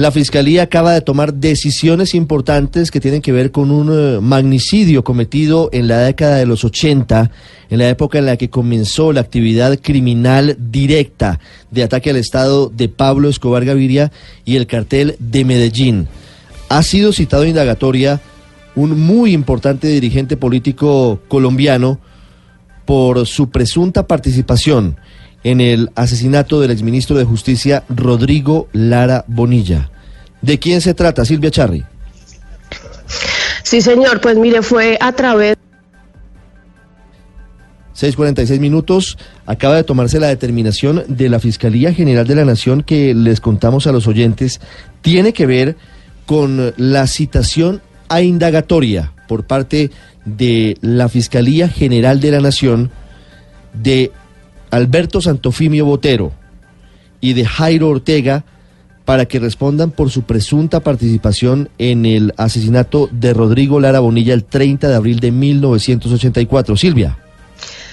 La Fiscalía acaba de tomar decisiones importantes que tienen que ver con un eh, magnicidio cometido en la década de los 80, en la época en la que comenzó la actividad criminal directa de ataque al Estado de Pablo Escobar Gaviria y el cartel de Medellín. Ha sido citado en indagatoria un muy importante dirigente político colombiano por su presunta participación en el asesinato del exministro de Justicia Rodrigo Lara Bonilla. ¿De quién se trata, Silvia Charri? Sí, señor, pues mire, fue a través 6:46 minutos. Acaba de tomarse la determinación de la Fiscalía General de la Nación que les contamos a los oyentes. Tiene que ver con la citación a indagatoria por parte de la Fiscalía General de la Nación de Alberto Santofimio Botero y de Jairo Ortega para que respondan por su presunta participación en el asesinato de Rodrigo Lara Bonilla el 30 de abril de 1984. Silvia.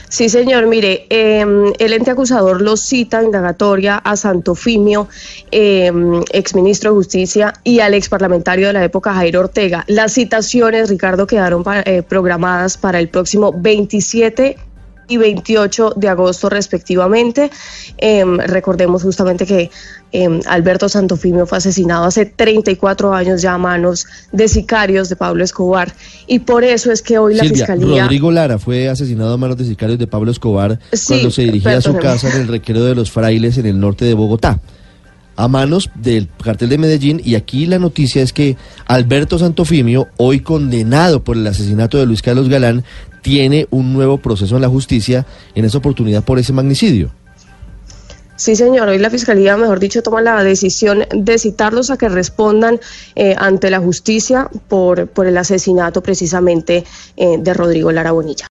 Sí, señor. Mire, eh, el ente acusador lo cita indagatoria a Santofimio, eh, exministro de Justicia, y al ex parlamentario de la época, Jairo Ortega. Las citaciones, Ricardo, quedaron eh, programadas para el próximo 27 y 28 de agosto respectivamente. Eh, recordemos justamente que eh, Alberto Santofimio fue asesinado hace 34 años ya a manos de sicarios de Pablo Escobar y por eso es que hoy la Silvia, Fiscalía... Rodrigo Lara fue asesinado a manos de sicarios de Pablo Escobar Sí, cuando se dirigía a su casa en el requero de los frailes en el norte de Bogotá. A manos del cartel de Medellín, y aquí la noticia es que Alberto Santofimio, hoy condenado por el asesinato de Luis Carlos Galán, tiene un nuevo proceso en la justicia, en esa oportunidad por ese magnicidio. Sí, señor. Hoy la Fiscalía, mejor dicho, toma la decisión de citarlos a que respondan eh, ante la justicia por, por el asesinato precisamente eh, de Rodrigo Lara Bonilla.